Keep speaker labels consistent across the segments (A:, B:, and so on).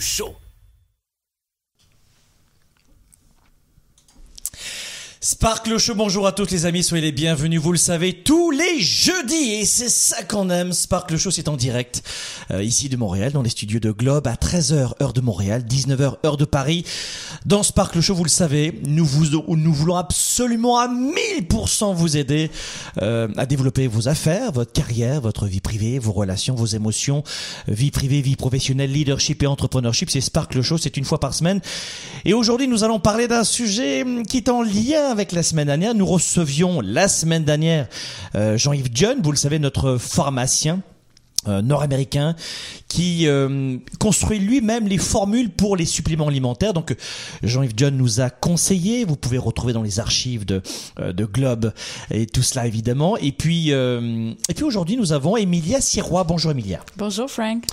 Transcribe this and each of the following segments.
A: le show.
B: Spark le show, bonjour à toutes les amis, soyez les bienvenus, vous le savez, tous les jeudis, et c'est ça qu'on aime, Spark le show c'est en direct, euh, ici de Montréal, dans les studios de Globe, à 13h heure de Montréal, 19h heure de Paris. Dans Spark le show, vous le savez, nous, vous, nous voulons absolument à 1000% vous aider euh, à développer vos affaires, votre carrière, votre vie privée, vos relations, vos émotions, vie privée, vie professionnelle, leadership et entrepreneurship, c'est Spark le show, c'est une fois par semaine. Et aujourd'hui, nous allons parler d'un sujet qui est en lien avec la semaine dernière. Nous recevions la semaine dernière euh, Jean-Yves John, vous le savez, notre pharmacien. Euh, nord-américain qui euh, construit lui-même les formules pour les suppléments alimentaires. Donc Jean-Yves John nous a conseillé, vous pouvez retrouver dans les archives de, euh, de Globe et tout cela évidemment. Et puis, et puis aujourd'hui nous avons Emilia Sirois. Bonjour Emilia.
C: Bonjour Frank.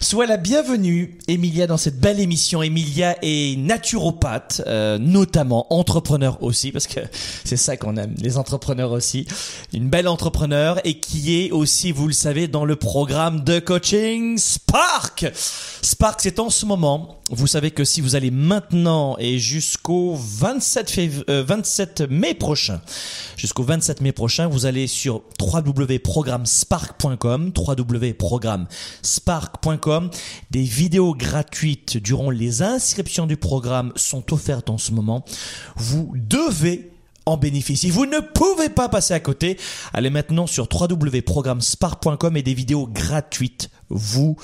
B: Sois la bienvenue Emilia dans cette belle émission. Emilia est naturopathe, notamment entrepreneur aussi, parce que c'est ça qu'on aime, les entrepreneurs aussi. Une belle entrepreneur et qui est aussi, vous le savez, dans le programme de coaching Spark. Spark, c'est en ce moment. Vous savez que si vous allez maintenant et jusqu'au 27, 27 euh, mai prochain, jusqu'au 27 mai prochain, vous allez sur www.programmespark.com, www.programmespark.com. Des vidéos gratuites durant les inscriptions du programme sont offertes en ce moment. Vous devez en bénéficier. Vous ne pouvez pas passer à côté. Allez maintenant sur www.programmespar.com et des vidéos gratuites vous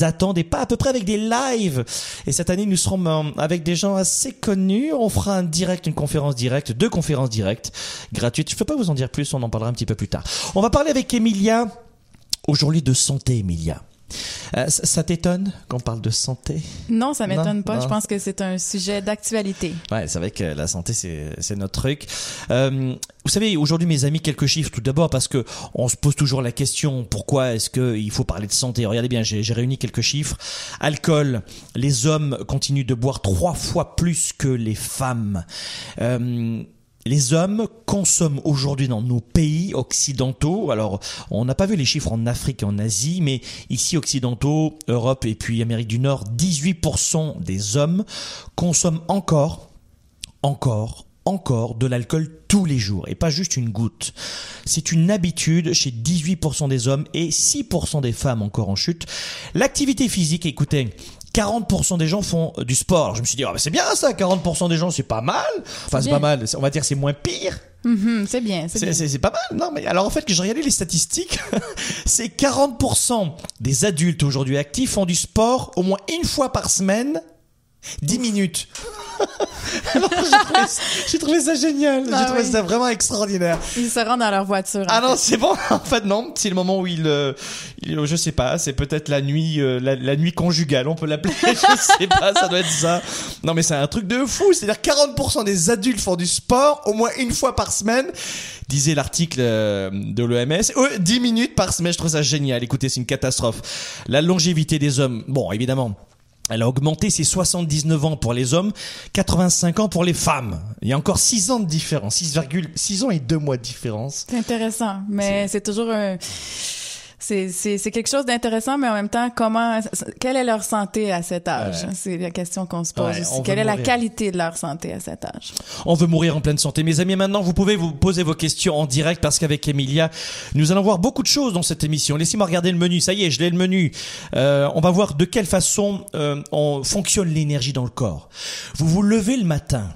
B: attendez pas à peu près avec des lives. Et cette année, nous serons euh, avec des gens assez connus. On fera un direct, une conférence directe, deux conférences directes gratuites. Je peux pas vous en dire plus, on en parlera un petit peu plus tard. On va parler avec Emilia aujourd'hui de santé, Emilia. Euh, ça, t'étonne qu'on parle de santé?
C: Non, ça m'étonne pas. Je pense que c'est un sujet d'actualité.
B: Ouais, c'est vrai que la santé c'est notre truc. Euh, vous savez, aujourd'hui mes amis, quelques chiffres tout d'abord parce que on se pose toujours la question pourquoi est-ce qu'il faut parler de santé? Regardez bien, j'ai réuni quelques chiffres. Alcool, les hommes continuent de boire trois fois plus que les femmes. Euh, les hommes consomment aujourd'hui dans nos pays occidentaux, alors on n'a pas vu les chiffres en Afrique et en Asie, mais ici occidentaux, Europe et puis Amérique du Nord, 18% des hommes consomment encore, encore, encore de l'alcool tous les jours et pas juste une goutte. C'est une habitude chez 18% des hommes et 6% des femmes encore en chute. L'activité physique, écoutez, 40% des gens font du sport. Je me suis dit, oh, c'est bien ça, 40% des gens, c'est pas mal. Enfin, c'est pas mal. On va dire c'est moins pire.
C: Mm-hmm, c'est bien, c'est
B: pas mal. Non, mais alors en fait, que j'ai regardé les statistiques, c'est 40% des adultes aujourd'hui actifs font du sport au moins une fois par semaine 10 minutes. J'ai trouvé, ça génial. j'ai ah trouvé ça vraiment extraordinaire.
C: Ils se rendent dans leur voiture.
B: Ah non, c'est bon. En fait, non. C'est le moment où ils, euh, je sais pas, c'est peut-être la nuit, euh, la, nuit conjugale, on peut l'appeler. je sais pas, ça doit être ça. Non, mais c'est un truc de fou. C'est-à-dire 40% des adultes font du sport au moins une fois par semaine disait l'article euh, de l'OMS. 10 minutes par semaine, je trouve ça génial. Écoutez, c'est une catastrophe. La longévité des hommes, bon, évidemment, elle a augmenté, ses 79 ans pour les hommes, 85 ans pour les femmes. Il y a encore 6 ans de différence, 6,6 ans et 2 mois de différence.
C: C'est intéressant, mais c'est toujours un c'est quelque chose d'intéressant, mais en même temps, comment, quelle est leur santé à cet âge? C'est la question qu'on se pose. Quelle est la qualité de leur santé à cet âge?
B: On veut mourir en pleine santé, mes amis. Maintenant, vous pouvez vous poser vos questions en direct parce qu'avec Emilia, nous allons voir beaucoup de choses dans cette émission. Laissez-moi regarder le menu. Ça y est, je l'ai le menu. Euh, on va voir de quelle façon euh, on fonctionne l'énergie dans le corps. Vous vous levez le matin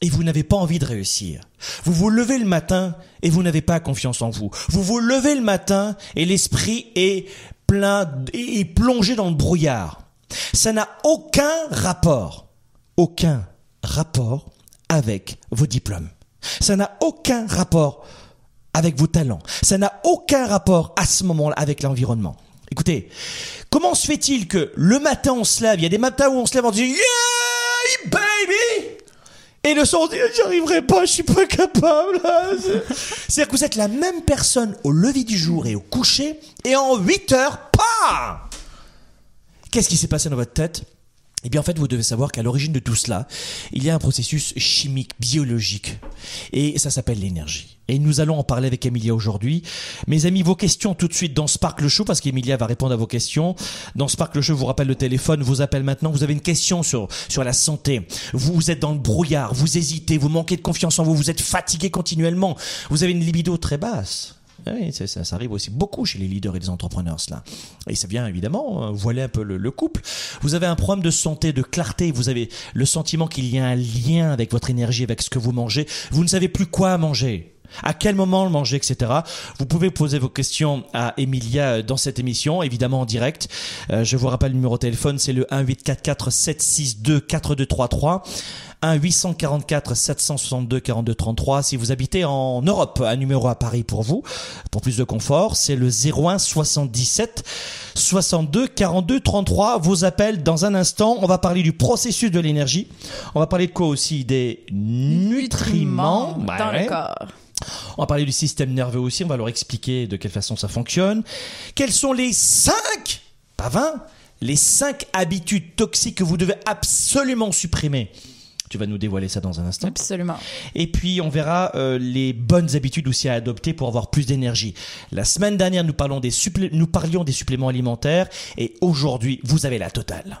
B: et vous n'avez pas envie de réussir. Vous vous levez le matin et vous n'avez pas confiance en vous. Vous vous levez le matin et l'esprit est plein et plongé dans le brouillard. Ça n'a aucun rapport, aucun rapport avec vos diplômes. Ça n'a aucun rapport avec vos talents. Ça n'a aucun rapport à ce moment-là avec l'environnement. Écoutez, comment se fait-il que le matin on se lève, il y a des matins où on se lève en disant Yeah! Et le son dit, j'y arriverai pas, je suis pas capable. C'est-à-dire que vous êtes la même personne au lever du jour et au coucher, et en 8 heures, pas Qu'est-ce qui s'est passé dans votre tête? Eh bien, en fait, vous devez savoir qu'à l'origine de tout cela, il y a un processus chimique, biologique. Et ça s'appelle l'énergie. Et nous allons en parler avec Emilia aujourd'hui. Mes amis, vos questions tout de suite dans Sparkle Show, parce qu'Emilia va répondre à vos questions. Dans Sparkle Show, je vous rappelle le téléphone, vous appelle maintenant. Vous avez une question sur, sur la santé. Vous êtes dans le brouillard, vous hésitez, vous manquez de confiance en vous, vous êtes fatigué continuellement. Vous avez une libido très basse. Oui, ça, ça, arrive aussi beaucoup chez les leaders et les entrepreneurs, cela. Et ça vient évidemment euh, voiler un peu le, couple. Vous avez un problème de santé, de clarté, vous avez le sentiment qu'il y a un lien avec votre énergie, avec ce que vous mangez. Vous ne savez plus quoi manger. À quel moment le manger, etc. Vous pouvez poser vos questions à Emilia euh, dans cette émission, évidemment en direct. Euh, je vous rappelle le numéro de téléphone, c'est le 1 844 762 4233. 1 844 762 42 33. Si vous habitez en Europe, un numéro à Paris pour vous, pour plus de confort, c'est le 01 77 62 42 33. Vos appels dans un instant. On va parler du processus de l'énergie. On va parler de quoi aussi? Des nutriments,
C: dans le corps.
B: On va parler du système nerveux aussi. On va leur expliquer de quelle façon ça fonctionne. Quels sont les 5, pas 20, les 5 habitudes toxiques que vous devez absolument supprimer? Tu vas nous dévoiler ça dans un instant.
C: Absolument.
B: Et puis on verra euh, les bonnes habitudes aussi à adopter pour avoir plus d'énergie. La semaine dernière, nous, parlons des nous parlions des suppléments alimentaires et aujourd'hui, vous avez la totale.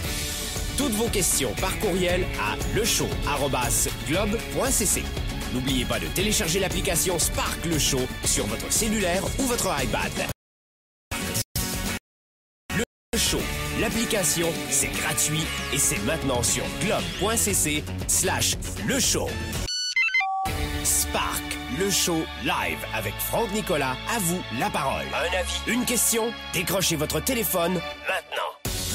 A: Toutes vos questions par courriel à lechaud@globe.cc. N'oubliez pas de télécharger l'application Spark le Show sur votre cellulaire ou votre iPad. Le Show L'application, c'est gratuit et c'est maintenant sur globe.cc slash le show. Spark, le show live avec Franck Nicolas. À vous la parole. Un avis, une question, décrochez votre téléphone maintenant.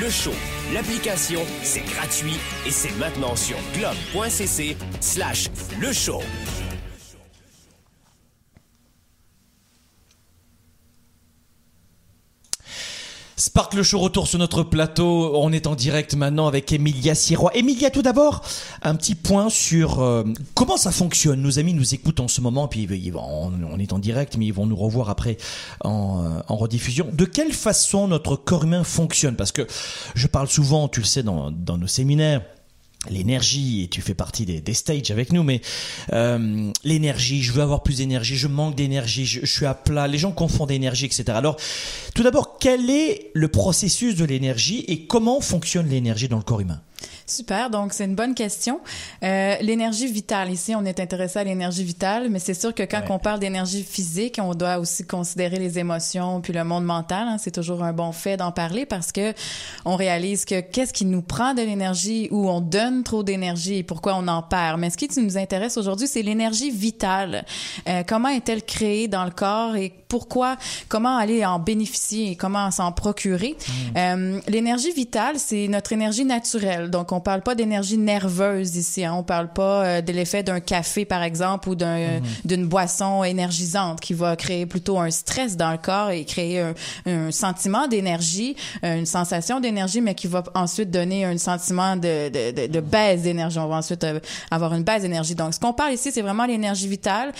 A: Le show, l'application, c'est gratuit et c'est maintenant sur globe.cc slash le show.
B: Sparkle Show retour sur notre plateau. On est en direct maintenant avec Emilia Sirois. Emilia, tout d'abord, un petit point sur euh, comment ça fonctionne. Nos amis nous écoutent en ce moment, puis on, est en direct, mais ils vont nous revoir après en, euh, en, rediffusion. De quelle façon notre corps humain fonctionne? Parce que je parle souvent, tu le sais, dans nos séminaires l'énergie et tu fais partie des, des stages avec nous mais euh, l'énergie je veux avoir plus d'énergie je manque d'énergie je, je, suis à plat les gens confondent énergie etc alors tout d'abord quel est le processus de l'énergie et comment fonctionne l'énergie dans le corps humain?
C: Super, donc c'est une bonne question. Euh, l'énergie vitale, ici on est intéressé à l'énergie vitale, mais c'est sûr que quand on parle d'énergie physique, on doit aussi considérer les émotions puis le monde mental. Hein. C'est toujours un bon fait d'en parler parce que on réalise que qu'est-ce qui nous prend de l'énergie ou on donne trop d'énergie et pourquoi on en perd. Mais ce qui nous intéresse aujourd'hui, c'est l'énergie vitale. Euh, comment est-elle créée dans le corps et pourquoi, comment aller en bénéficier et comment s'en procurer? Hmm. Euh, l'énergie vitale, c'est notre énergie naturelle. Donc on parle pas d'énergie nerveuse ici. Hein. On parle pas euh, de l'effet d'un café, par exemple, ou d'un, mhm. d'une boisson énergisante qui va créer plutôt un stress dans le corps et créer un, un sentiment d'énergie, une sensation d'énergie, mais qui va ensuite donner un sentiment de, de, de, de baisse d'énergie. On va ensuite avoir une baisse d'énergie. Donc, ce qu'on parle ici, c'est vraiment l'énergie vitale.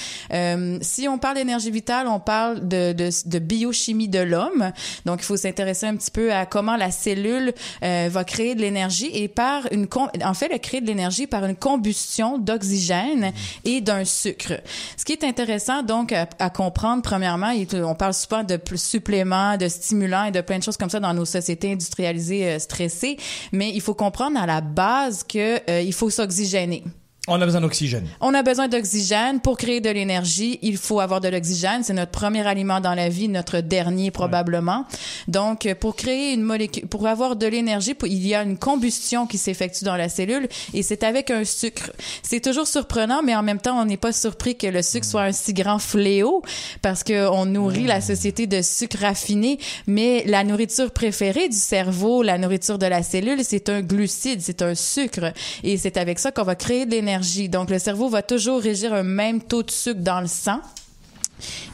C: si on parle d'énergie vitale, on parle de, de, de biochimie de l'homme. Donc, il faut s'intéresser un petit peu à comment la cellule euh, va créer de l'énergie et par une en fait, elle crée de l'énergie par une combustion d'oxygène et d'un sucre. Ce qui est intéressant donc à, comprendre premièrement, on parle souvent de suppléments, de stimulants et de plein de choses comme ça dans nos sociétés industrialisées euh, stressées, mais il faut comprendre à la base que euh, il faut s'oxygéner.
B: On a besoin d'oxygène.
C: On a besoin d'oxygène pour créer de l'énergie. Il faut avoir de l'oxygène. C'est notre premier aliment dans la vie, notre dernier probablement. Donc, pour créer une molécule, pour avoir de l'énergie, il y a une combustion qui s'effectue dans la cellule et c'est avec un sucre. C'est toujours surprenant, mais en même temps, on n'est pas surpris que le sucre soit un si grand fléau parce que on nourrit la société de sucre raffiné. Mais la nourriture préférée du cerveau, la nourriture de la cellule, c'est un glucide, c'est un sucre et c'est avec ça qu'on va créer de l'énergie donc, le cerveau va toujours régir un même taux de sucre dans le sang.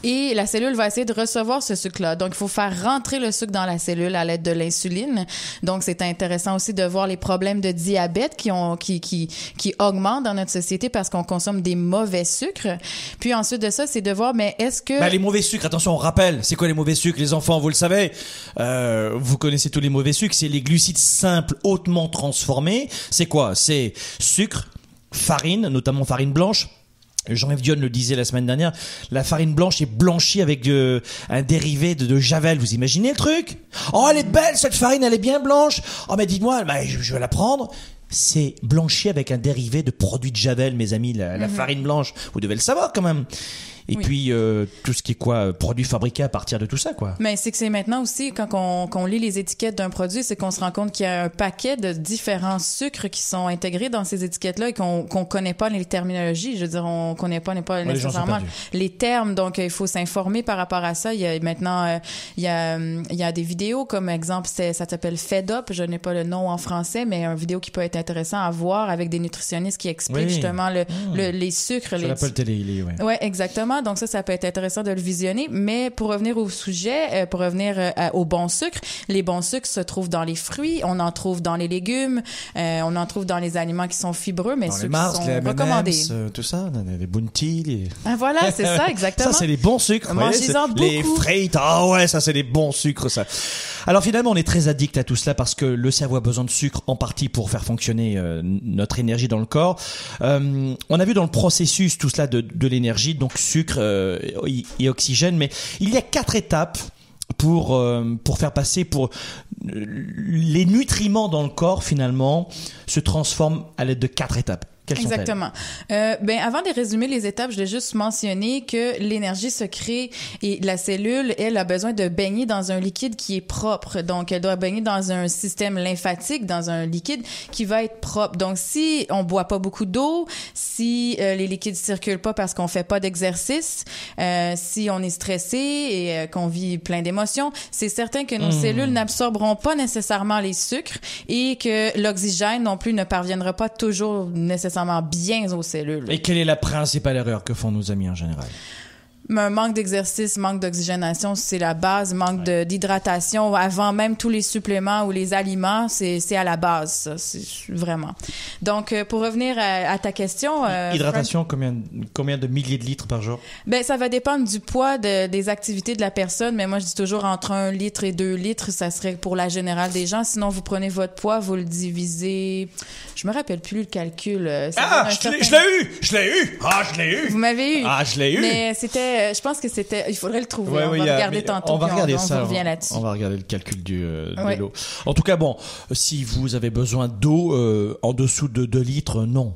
C: Et la cellule va essayer de recevoir ce sucre-là. Donc, il faut faire rentrer le sucre dans la cellule à l'aide de l'insuline. Donc, c'est intéressant aussi de voir les problèmes de diabète qui augmentent dans notre société parce qu'on consomme des mauvais sucres. Puis ensuite de ça, c'est de voir, mais est-ce que...
B: Ben, les mauvais sucres, attention, on rappelle, c'est quoi les mauvais sucres? Les enfants, vous le savez, euh, vous connaissez tous les mauvais sucres, c'est les glucides simples hautement transformés. C'est quoi? C'est sucre, farine, notamment farine blanche. Jean-Yves Dion le disait la semaine dernière, la farine blanche est blanchie avec euh, un dérivé de, Javel. Vous imaginez le truc? Oh, elle est belle cette farine, elle est bien blanche. Oh, mais dites-moi, bah, je, vais la prendre. C'est blanchi avec un dérivé de produit de Javel, mes amis, la, la mhm. farine blanche. Vous devez le savoir quand même et puis euh, tout ce qui est quoi euh, produit fabriqué à partir de tout ça quoi.
C: Mais c'est que c'est maintenant aussi quand on, lit les étiquettes d'un produit, c'est qu'on se rend compte qu'il y a un paquet de différents sucres qui sont intégrés dans ces étiquettes là et qu'on qu'on connaît pas les terminologies. Je veux dire, on connaît pas, pas nécessairement les, termes, donc il faut s'informer par rapport à ça. Il y a maintenant euh, il y a il y a des vidéos comme exemple ça s'appelle Fed Up, je n'ai pas le nom en français, mais un vidéo qui peut être intéressant à voir avec des nutritionnistes qui expliquent justement le, mmh. le, les sucres.
B: Je l'appelle télé,
C: ouais. Ouais, exactement. Donc ça, ça peut être intéressant de le visionner. Mais pour revenir au sujet, euh, pour revenir euh, au bon sucre, les bons sucres se trouvent dans les fruits, on en trouve dans les légumes, euh, on en trouve dans les aliments qui sont fibreux, mais ceux qui sont les recommandés.
B: tout ça, les bounty, les...
C: Ah, voilà, c'est ça, exactement.
B: ça, c'est les bons sucres.
C: Mangez-en beaucoup.
B: Les frites, ah ouais, ça, c'est les bons sucres, ça. Alors finalement, on est très addict à tout cela parce que le cerveau a besoin de sucre en partie pour faire fonctionner notre énergie dans le corps. on a vu dans le processus tout cela de, de l'énergie, donc sucre, euh, et oxygène. Mais il y a quatre étapes pour euh, pour faire passer pour les nutriments dans le corps finalement se transforment à l'aide de quatre étapes.
C: Exactement. Euh, ben avant de résumer les étapes, je vais juste mentionner que l'énergie se crée et la cellule, elle, a besoin de baigner dans un liquide qui est propre. Donc, elle doit baigner dans un système lymphatique, dans un liquide qui va être propre. Donc, si on boit pas beaucoup d'eau, si euh, les liquides circulent pas parce qu'on fait pas d'exercice, euh, si on est stressé et euh, qu'on vit plein d'émotions, c'est certain que nos hmm. cellules n'absorberont pas nécessairement les sucres et que l'oxygène non plus ne parviendra pas toujours nécessairement bien aux cellules.
B: Et quelle est la principale erreur que font nos amis en général?
C: Un manque d'exercice, manque d'oxygénation, c'est la base, manque d'hydratation avant même tous les suppléments ou les aliments, c'est à la base, ça, vraiment. Donc, euh, pour revenir à, ta question...
B: Euh, hydratation, combien, combien de milliers de litres par jour?
C: Ben, ça va dépendre du poids de, des activités de la personne, mais moi, je dis toujours entre un litre et deux litres, ça serait pour la générale des gens. Sinon, vous prenez votre poids, vous le divisez... Je me rappelle plus le calcul.
B: Euh, ah, je l'ai eu! Je l'ai eu! Ah, je l'ai eu!
C: Vous m'avez eu!
B: Ah, je l'ai eu!
C: Mais c'était euh, je pense que c'était. Il faudrait le trouver. on va regarder tantôt.
B: On va regarder ça.
C: On, revient là-dessus.
B: On va regarder le calcul du, euh, de l'eau. En tout cas, bon, si vous avez besoin d'eau euh, en dessous de 2 litres, non.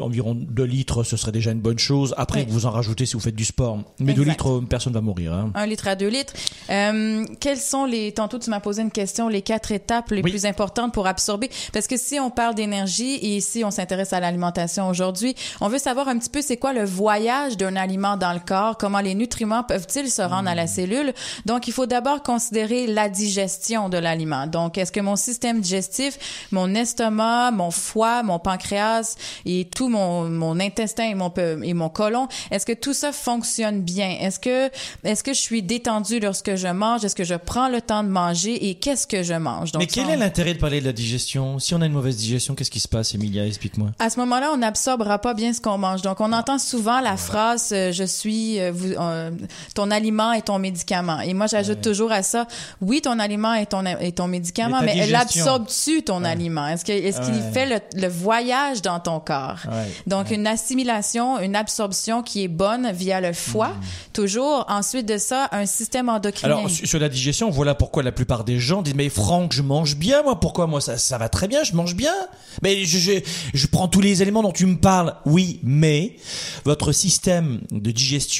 B: environ 2 litres, ce serait déjà une bonne chose. Après, vous en rajoutez si vous faites du sport. Mais 2 litres, personne va mourir. Hein.
C: 1 litre à 2 litres. quelles sont les. Tantôt, tu m'as posé une question, les quatre étapes les plus importantes pour absorber? Parce que si on parle d'énergie et ici, on s'intéresse à l'alimentation aujourd'hui, on veut savoir un petit peu c'est quoi le voyage d'un aliment dans le corps corps, comment les nutriments peuvent-ils se rendre à la hmm. cellule. Donc, il faut d'abord considérer la digestion de l'aliment. Donc, est-ce que mon système digestif, mon estomac, mon foie, mon pancréas et tout mon, mon intestin et mon, et mon côlon, est-ce que tout ça fonctionne bien? Est-ce que, est-ce que je suis détendu lorsque je mange? Est-ce que je prends le temps de manger et qu'est-ce que je mange?
B: Donc, Mais quel est l'intérêt de parler de la digestion? Si on a une mauvaise digestion, qu'est-ce qui se passe, Emilia? Explique-moi.
C: À ce moment-là, on n'absorbera pas bien ce qu'on mange. Donc, on entend souvent la phrase euh, je suis euh, vous, euh, ton aliment est ton médicament. Et moi, j'ajoute toujours à ça oui, ton aliment est ton est ton médicament, mais, elle absorbe-tu ton aliment? Est-ce que qu'il fait le, voyage dans ton corps? Donc, une assimilation, une absorption qui est bonne via le foie, mm. toujours. Ensuite de ça, un système endocrinien.
B: Alors, sur la digestion, voilà pourquoi la plupart des gens disent mais Franck, je mange bien, moi. Pourquoi? Moi ça ça va très bien, je mange bien. Mais je, je, je prends tous les éléments dont tu me parles. Oui, mais votre système de digestion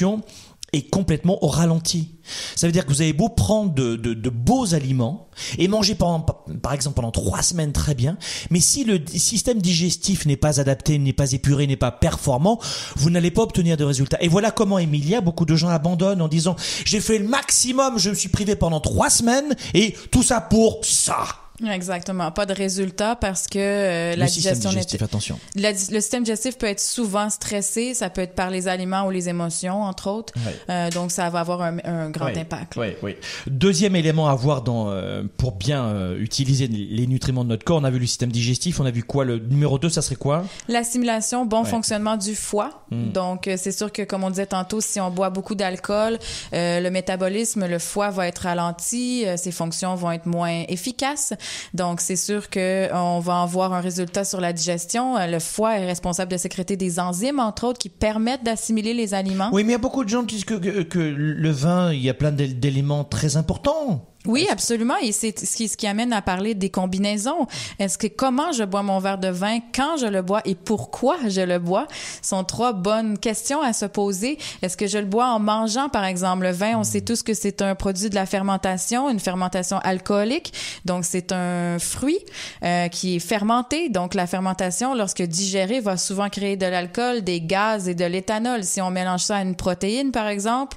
B: est complètement au ralenti. Ça veut dire que vous avez beau prendre de, beaux aliments et manger par exemple pendant trois semaines très bien, mais si le système digestif n'est pas adapté, n'est pas épuré, n'est pas performant, vous n'allez pas obtenir de résultats. Et voilà comment Emilia, beaucoup de gens abandonnent en disant j'ai fait le maximum, je me suis privé pendant trois semaines et tout ça pour ça.
C: Exactement, pas de résultat parce que euh, la digestion
B: digestif, attention.
C: le système digestif peut être souvent stressé, ça peut être par les aliments ou les émotions entre autres. Euh, donc ça va avoir un, grand impact.
B: Oui, oui. Deuxième élément à voir dans euh, pour bien euh, utiliser les nutriments de notre corps, on a vu le système digestif, on a vu quoi? Le numéro 2, ça serait quoi?
C: L'assimilation, bon fonctionnement du foie. Hmm. Donc c'est sûr que comme on disait tantôt, si on boit beaucoup d'alcool, le métabolisme, le foie va être ralenti, ses fonctions vont être moins efficaces. Donc, c'est sûr que on va avoir un résultat sur la digestion. Euh, le foie est responsable de sécréter des enzymes, entre autres, qui permettent d'assimiler les aliments.
B: Oui, mais il y a beaucoup de gens qui disent que, que le vin, il y a plein d'éléments très importants.
C: Oui, absolument. Et c'est ce qui, amène à parler des combinaisons. Est-ce que comment je bois mon verre de vin, quand je le bois et pourquoi je le bois sont trois bonnes questions à se poser. Est-ce que je le bois en mangeant, par exemple? Le vin, on sait tous que c'est un produit de la fermentation, une fermentation alcoolique. Donc, c'est un fruit euh, qui est fermenté. Donc, la fermentation, lorsque digérée, va souvent créer de l'alcool, des gaz et de l'éthanol. Si on mélange ça à une protéine, par exemple,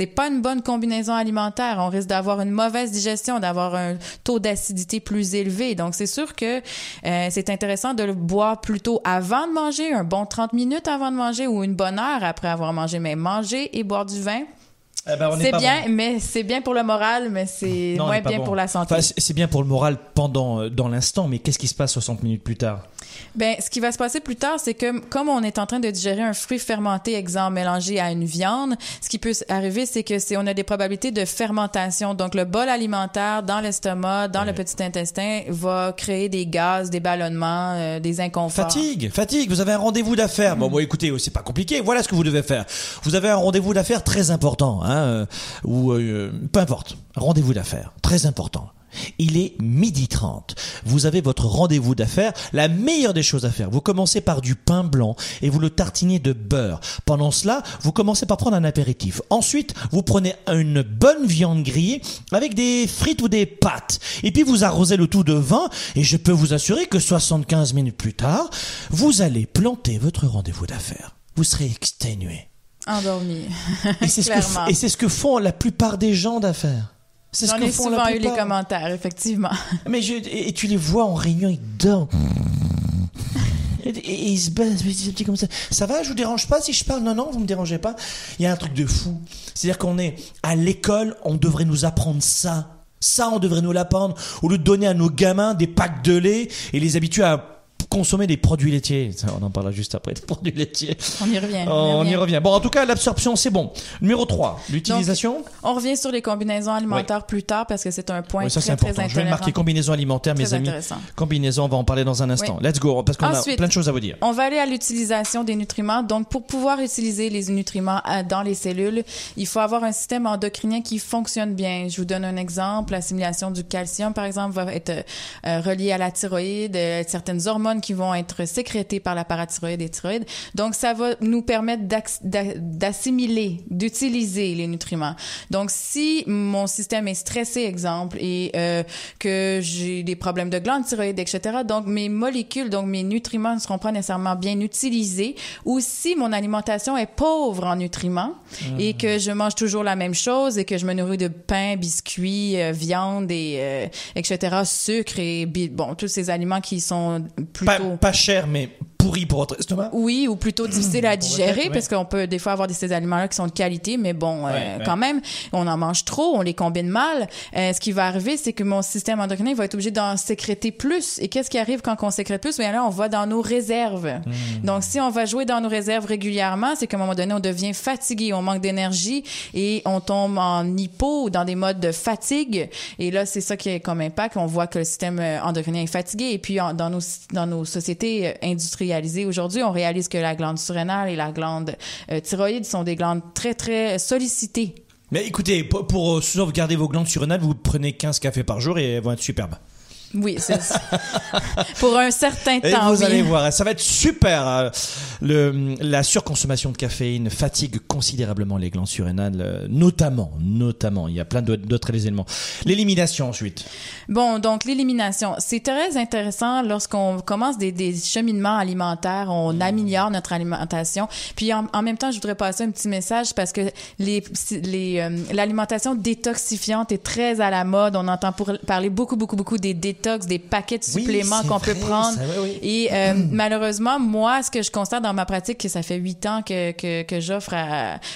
C: c'est pas une bonne combinaison alimentaire. On risque d'avoir une mauvaise digestion, d'avoir un taux d'acidité plus élevé. Donc, c'est sûr que euh, c'est intéressant de le boire plutôt avant de manger, un bon 30 minutes avant de manger ou une bonne heure après avoir mangé. Mais manger et boire du vin, eh ben, c'est bien, mais c'est bien pour le moral, mais c'est moins bien pour la santé.
B: c'est bien pour le moral pendant, euh, dans l'instant, mais qu'est-ce qui se passe 60 minutes plus tard?
C: Ben, ce qui va se passer plus tard, c'est que comme on est en train de digérer un fruit fermenté, exemple mélangé à une viande, ce qui peut arriver, c'est que c'est on a des probabilités de fermentation. Donc le bol alimentaire dans l'estomac, dans le petit intestin, va créer des gaz, des ballonnements, euh, des inconforts.
B: Fatigue, fatigue. Vous avez un rendez-vous d'affaires. Bon, bon, écoutez, c'est pas compliqué. Voilà ce que vous devez faire. Vous avez un rendez-vous d'affaires très important, hein, euh, ou euh, peu importe, rendez-vous d'affaires très important. Il est midi 30. Vous avez votre rendez-vous d'affaires. La meilleure des choses à faire. Vous commencez par du pain blanc et vous le tartinez de beurre. Pendant cela, vous commencez par prendre un apéritif. Ensuite, vous prenez une bonne viande grillée avec des frites ou des pâtes. Et puis vous arrosez le tout de vin et je peux vous assurer que 75 minutes plus tard, vous allez planter votre rendez-vous d'affaires. Vous serez exténué.
C: Endormi.
B: et c'est ce que font la plupart des gens d'affaires.
C: J'en ai souvent eu les commentaires, effectivement.
B: Mais je, et, tu les vois en réunion, ils dorment. et, ils se baissent petit comme ça. Ça va, je vous dérange pas si je parle? Non, non, vous me dérangez pas. Il y a un truc de fou. C'est-à-dire qu'on est à l'école, on devrait nous apprendre ça. Ça, on devrait nous l'apprendre. Au lieu de donner à nos gamins des packs de lait et les habituer à consommer des produits laitiers. On en parlera juste après, des produits laitiers.
C: On y revient.
B: On, y, revient. Bon, en tout cas, l'absorption, c'est bon. Numéro 3, l'utilisation.
C: On revient sur les combinaisons alimentaires plus tard parce que c'est un point oui, ça, très, important.
B: Je vais marquer combinaisons alimentaires, mes amis. Combinaisons, on va en parler dans un instant. Let's go, parce qu'on a plein de choses à vous dire.
C: On va aller à l'utilisation des nutriments. Donc, pour pouvoir utiliser les nutriments euh, dans les cellules, il faut avoir un système endocrinien qui fonctionne bien. Je vous donne un exemple. L'assimilation du calcium, par exemple, va être euh, reliée à la thyroïde, euh, certaines hormones hormones qui vont être sécrétées par la parathyroïde et thyroïde. Donc, ça va nous permettre d'assimiler, d'utiliser les nutriments. Donc, si mon système est stressé, exemple, et euh, que j'ai des problèmes de glandes thyroïdes, etc., donc mes molécules, donc mes nutriments ne seront pas nécessairement bien utilisés. Ou si mon alimentation est pauvre en nutriments et que je mange toujours la même chose et que je me nourris de pain, biscuits, euh, viande et euh, etc., sucre et bon tous ces aliments qui sont
B: pas, chers mais pourri pour votre estomac?
C: Oui, ou plutôt difficile à digérer parce qu'on peut des fois avoir des, ces aliments-là qui sont de qualité, mais bon, euh, quand même, on en mange trop, on les combine mal. Euh, ce qui va arriver, c'est que mon système endocrinien va être obligé d'en sécréter plus. Et qu'est-ce qui arrive quand on sécrète plus? Bien là, on va dans nos réserves. Hmm. Donc, si on va jouer dans nos réserves régulièrement, c'est qu'à un moment donné, on devient fatigué, on manque d'énergie et on tombe en hypo ou dans des modes de fatigue. Et là, c'est ça qui est comme impact. On voit que le système euh, endocrinien est fatigué. Et puis, dans nos, dans nos sociétés industrielles, Aujourd'hui, on réalise que la glande surrénale et la glande euh, thyroïde sont des glandes très, très sollicitées.
B: Mais écoutez, pour, euh, sauvegarder vos glandes surrénales, vous prenez 15 cafés par jour et elles vont être superbes.
C: Oui, c'est pour un certain temps.
B: vous allez voir, ça va être super. Euh, le, la surconsommation de caféine fatigue considérablement les glandes surrénales, euh, notamment, notamment. Il y a plein d'autres éléments. L'élimination ensuite.
C: Bon, donc l'élimination, c'est très intéressant lorsqu'on commence des, des, cheminements alimentaires, on mmh. améliore notre alimentation. Puis en, même temps, je voudrais passer un petit message parce que les, les euh, l'alimentation détoxifiante est très à la mode. On entend pour, parler beaucoup, beaucoup, beaucoup des détox des paquets de suppléments qu'on peut prendre. Et euh, malheureusement, moi, ce que je constate dans ma pratique, que ça fait huit ans que, que, que j'offre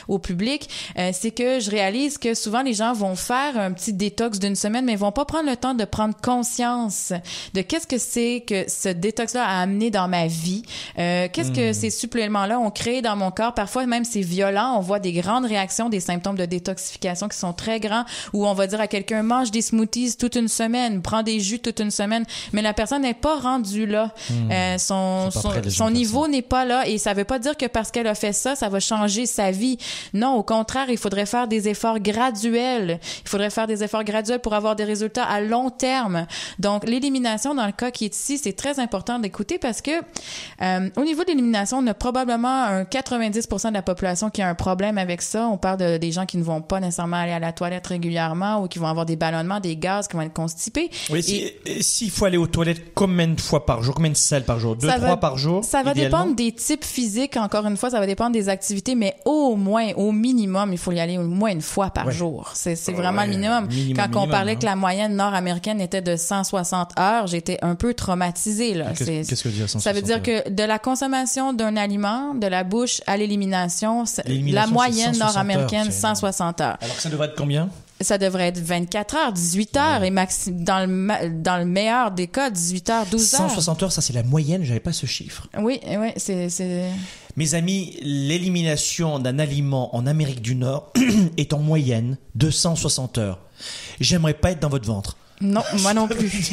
C: au public, euh, c'est que je réalise que souvent les gens vont faire un petit détox d'une semaine, mais ils vont pas prendre le temps de prendre conscience de qu'est-ce que c'est que ce détox-là a amené dans ma vie, euh, qu'est-ce que hmm. ces suppléments-là ont créé dans mon corps? Parfois même c'est violent, on voit des grandes réactions, des symptômes de détoxification qui sont très grands, où on va dire à quelqu'un mange des smoothies toute une semaine, prends des jus toute une semaine, mais la personne n'est pas rendue là. Hmm. Euh, son son, niveau n'est pas là et ça veut pas dire que parce qu'elle a fait ça, ça va changer sa vie. Non, au contraire, il faudrait faire des efforts graduels. Il faudrait faire des efforts graduels pour avoir des résultats à long terme. Donc l'élimination dans le cas qui est ici, c'est très important d'écouter parce que euh, au niveau de l'élimination, on a probablement un 90% de la population qui a un problème avec ça. On parle de, des gens qui ne vont pas nécessairement aller à la toilette régulièrement ou qui vont avoir des ballonnements, des gaz, qui vont être constipés.
B: Oui, s'il faut aller aux toilettes combien de fois par jour, combien de salles par jour, deux, trois par jour
C: Ça va dépendre des types physiques. Encore une fois, ça va dépendre des activités, mais au moins, au minimum, il faut y aller au moins une fois par jour. C'est vraiment le minimum. Quand on parlait que la moyenne nord-américaine était de 160 heures, j'étais un peu traumatisée. Là.
B: Qu'est-ce que veut dire 160
C: Ça veut dire que de la consommation d'un aliment, de la bouche à l'élimination, la moyenne nord-américaine, 160 heures.
B: Alors que ça devrait être combien?
C: Ça devrait être 24 heures, 18 heures et maxi dans le dans le meilleur des cas 18 heures, 12
B: heures. 160 heures, ça c'est la moyenne, j'avais pas ce chiffre.
C: Oui, oui, c'est
B: Mes amis, l'élimination d'un aliment en Amérique du Nord est en moyenne de 160 heures. J'aimerais pas être dans votre ventre.
C: Non, moi non plus.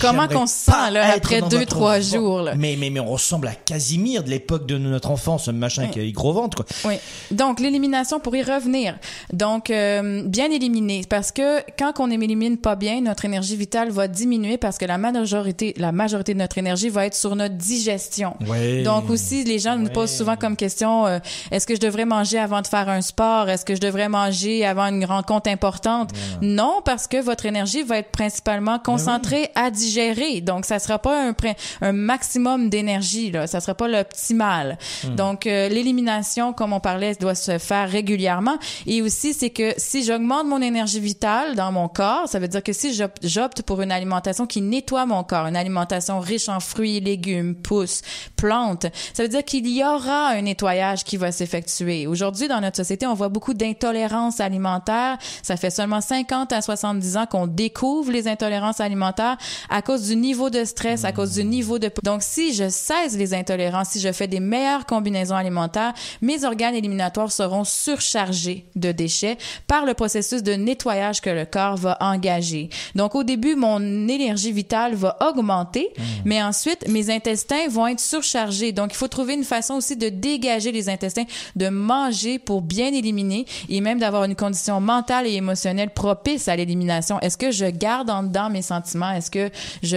C: Comment qu'on se sent là après deux trois jours là?
B: Mais mais mais on ressemble à Casimir de l'époque de notre enfance, un machin qui a gros ventre quoi.
C: Oui. Donc l'élimination pour y revenir. Donc euh, bien éliminer parce que quand on élimine pas bien, notre énergie vitale va diminuer parce que la majorité la majorité de notre énergie va être sur notre digestion. Donc aussi les gens nous posent souvent comme question euh, est-ce que je devrais manger avant de faire un sport? Est-ce que je devrais manger avant une rencontre importante? Non, parce que votre énergie va être principalement ben à digérer. Donc, ça sera pas un, un maximum d'énergie, là. Ça sera pas l'optimal. Hmm. Donc, euh, l'élimination, comme on parlait, doit se faire régulièrement. Et aussi, c'est que si j'augmente mon énergie vitale dans mon corps, ça veut dire que si j'opte pour une alimentation qui nettoie mon corps, une alimentation riche en fruits, légumes, pousses, plantes, ça veut dire qu'il y aura un nettoyage qui va s'effectuer. Aujourd'hui, dans notre société, on voit beaucoup d'intolérances alimentaires. Ça fait seulement 50 à 70 ans qu'on découvre les intolérances alimentaires à cause du niveau de stress, à cause du niveau de... Donc, si je cesse les intolérances, si je fais des meilleures combinaisons alimentaires, mes organes éliminatoires seront surchargés de déchets par le processus de nettoyage que le corps va engager. Donc, au début, mon énergie vitale va augmenter, mmh. mais ensuite, mes intestins vont être surchargés. Donc, il faut trouver une façon aussi de dégager les intestins, de manger pour bien éliminer et même d'avoir une condition mentale et émotionnelle propice à l'élimination. Est-ce que je garde en dedans mes sentiments? Est-ce que je...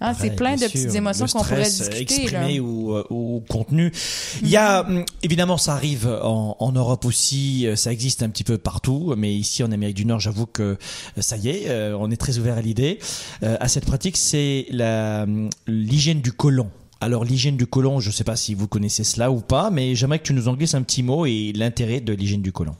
C: Hein, c'est plein de petites émotions qu'on pourrait discuter.
B: Exprimé ou, euh, ou contenu. Il y a, mm. hum, évidemment, ça arrive en, en, Europe aussi, ça existe un petit peu partout, mais ici en Amérique du Nord, j'avoue que ça y est, on est très ouvert à l'idée, à cette pratique, c'est hum, l'hygiène du côlon. Alors l'hygiène du côlon, je ne sais pas si vous connaissez cela ou pas, mais j'aimerais que tu nous en glisses un petit mot et l'intérêt de l'hygiène du côlon.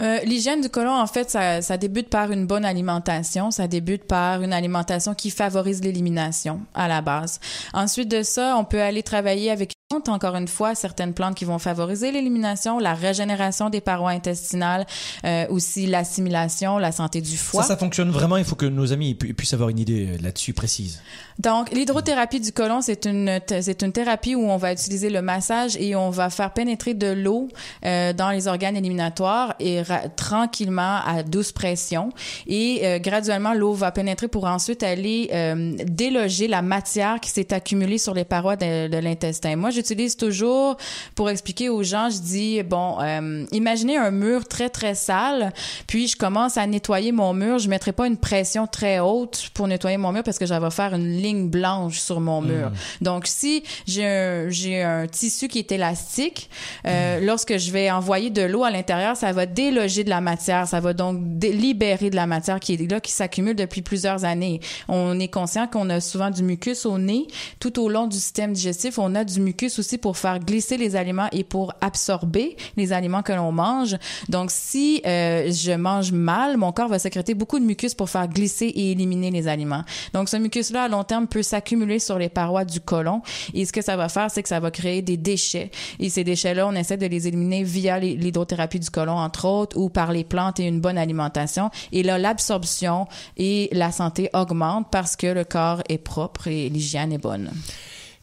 C: Euh, l'hygiène du côlon, en fait, ça, ça, débute par une bonne alimentation. Ça débute par une alimentation qui favorise l'élimination à la base. Ensuite de ça, on peut aller travailler avec encore une fois, certaines plantes qui vont favoriser l'élimination, la régénération des parois intestinales, euh, aussi l'assimilation, la santé du foie.
B: Ça, ça fonctionne vraiment. Il faut que nos amis puissent avoir une idée euh, là-dessus précise.
C: Donc, l'hydrothérapie du côlon, c'est une c'est une thérapie où on va utiliser le massage et on va faire pénétrer de l'eau euh, dans les organes éliminatoires et tranquillement à douce pression et euh, graduellement l'eau va pénétrer pour ensuite aller euh, déloger la matière qui s'est accumulée sur les parois de, de l'intestin. Moi, j'utilise toujours pour expliquer aux gens, je dis bon, euh, imaginez un mur très très sale, puis je commence à nettoyer mon mur, je mettrai pas une pression très haute pour nettoyer mon mur parce que j'avais faire une ligne blanche sur mon hmm. mur. Donc si j'ai un j'ai un tissu qui est élastique, euh, hmm. lorsque je vais envoyer de l'eau à l'intérieur, ça va déloger de la matière, ça va donc libérer de la matière qui est là qui s'accumule depuis plusieurs années. On est conscient qu'on a souvent du mucus au nez, tout au long du système digestif, on a du mucus aussi pour faire glisser les aliments et pour absorber les aliments que l'on mange. Donc, si euh, je mange mal, mon corps va sécréter beaucoup de mucus pour faire glisser et éliminer les aliments. Donc, ce mucus-là, à long terme, peut s'accumuler sur les parois du côlon. Et ce que ça va faire, c'est que ça va créer des déchets. Et ces déchets-là, on essaie de les éliminer via l'hydrothérapie du côlon, entre autres, ou par les plantes et une bonne alimentation. Et là, l'absorption et la santé augmentent parce que le corps est propre et l'hygiène est bonne.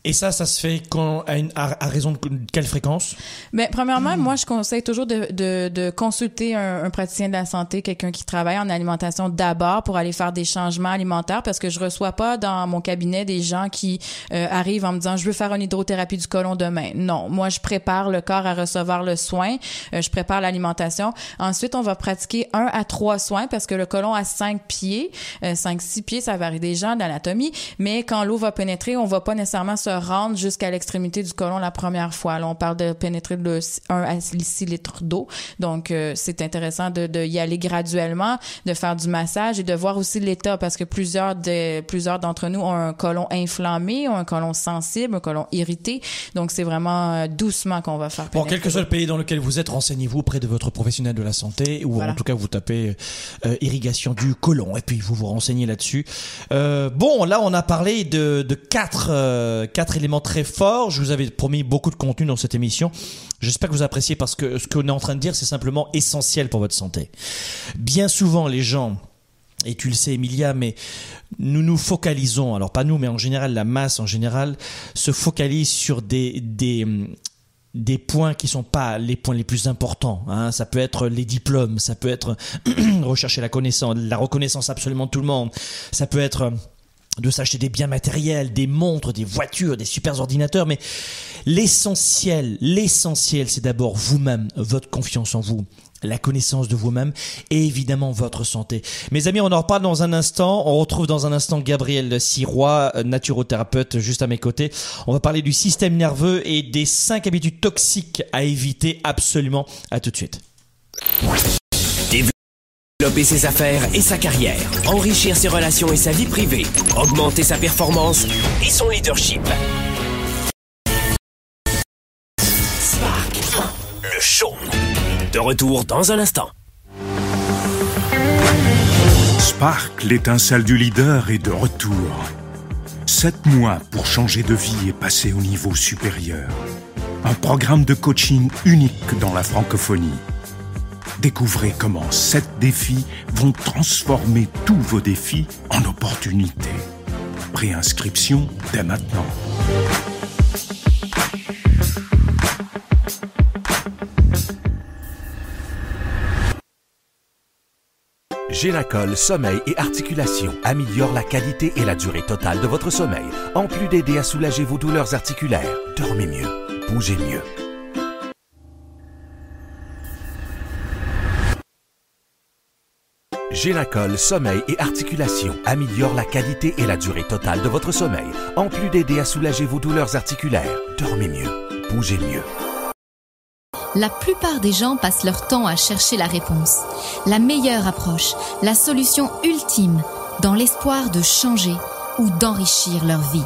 B: Et ça, ça se fait quand, à, une, à, raison de quelle fréquence?
C: Mais premièrement, moi, je conseille toujours de, de, de consulter un, un, praticien de la santé, quelqu'un qui travaille en alimentation d'abord pour aller faire des changements alimentaires parce que je reçois pas dans mon cabinet des gens qui euh, arrivent en me disant je veux faire une hydrothérapie du côlon demain. Non, moi, je prépare le corps à recevoir le soin, euh, je prépare l'alimentation. Ensuite, on va pratiquer un à trois soins parce que le côlon a cinq pieds, euh, cinq, six pieds, ça varie des gens d'anatomie, mais quand l'eau va pénétrer, on va pas nécessairement se rendre jusqu'à l'extrémité du côlon la première fois. Là, on parle de pénétrer de 1 à 6 litres d'eau. Donc, euh, c'est intéressant de, de, y aller graduellement, de faire du massage et de voir aussi l'état parce que plusieurs de, plusieurs d'entre nous ont un côlon inflammé, ont un côlon sensible, un côlon irrité. Donc, c'est vraiment euh, doucement qu'on va faire.
B: Bon, quel que soit le pays dans lequel vous êtes, renseignez-vous auprès de votre professionnel de la santé ou en tout cas vous tapez euh, irrigation du côlon et puis vous vous renseignez là-dessus. bon, là, on a parlé de, de quatre, quatre quatre éléments très forts. Je vous avais promis beaucoup de contenu dans cette émission. J'espère que vous appréciez parce que ce qu'on est en train de dire, c'est simplement essentiel pour votre santé. Bien souvent, les gens et tu le sais Emilia, mais nous nous focalisons, alors pas nous, mais en général la masse en général, se focalise sur des, des, des points qui sont pas les points les plus importants. Hein. Ça peut être les diplômes, ça peut être rechercher la connaissance, la reconnaissance absolument de tout le monde, ça peut être de s'acheter des biens matériels, des montres, des voitures, des super ordinateurs, mais l'essentiel, l'essentiel, c'est d'abord vous-même, votre confiance en vous, la connaissance de vous-même et évidemment votre santé. Mes amis, on en reparle dans un instant. On retrouve dans un instant Gabriel Sirois, naturothérapeute, juste à mes côtés. On va parler du système nerveux et des cinq habitudes toxiques à éviter absolument. À tout de suite.
A: Développer ses affaires et sa carrière, enrichir ses relations et sa vie privée, augmenter sa performance et son leadership. Spark, le show. De retour dans un instant.
D: Spark, l'étincelle du leader, est de retour. Sept mois pour changer de vie et passer au niveau supérieur. Un programme de coaching unique dans la francophonie Découvrez comment sept défis vont transformer tous vos défis en opportunités. Préinscription dès maintenant.
E: Génacol Sommeil et Articulation améliore la qualité et la durée totale de votre sommeil, en plus d'aider à soulager vos douleurs articulaires. Dormez mieux, bougez mieux. Génacol Sommeil et Articulation améliore la qualité et la durée totale de votre sommeil, en plus d'aider à soulager vos douleurs articulaires. Dormez mieux, bougez mieux.
F: La plupart des gens passent leur temps à chercher la réponse, la meilleure approche, la solution ultime, dans l'espoir de changer ou d'enrichir leur vie.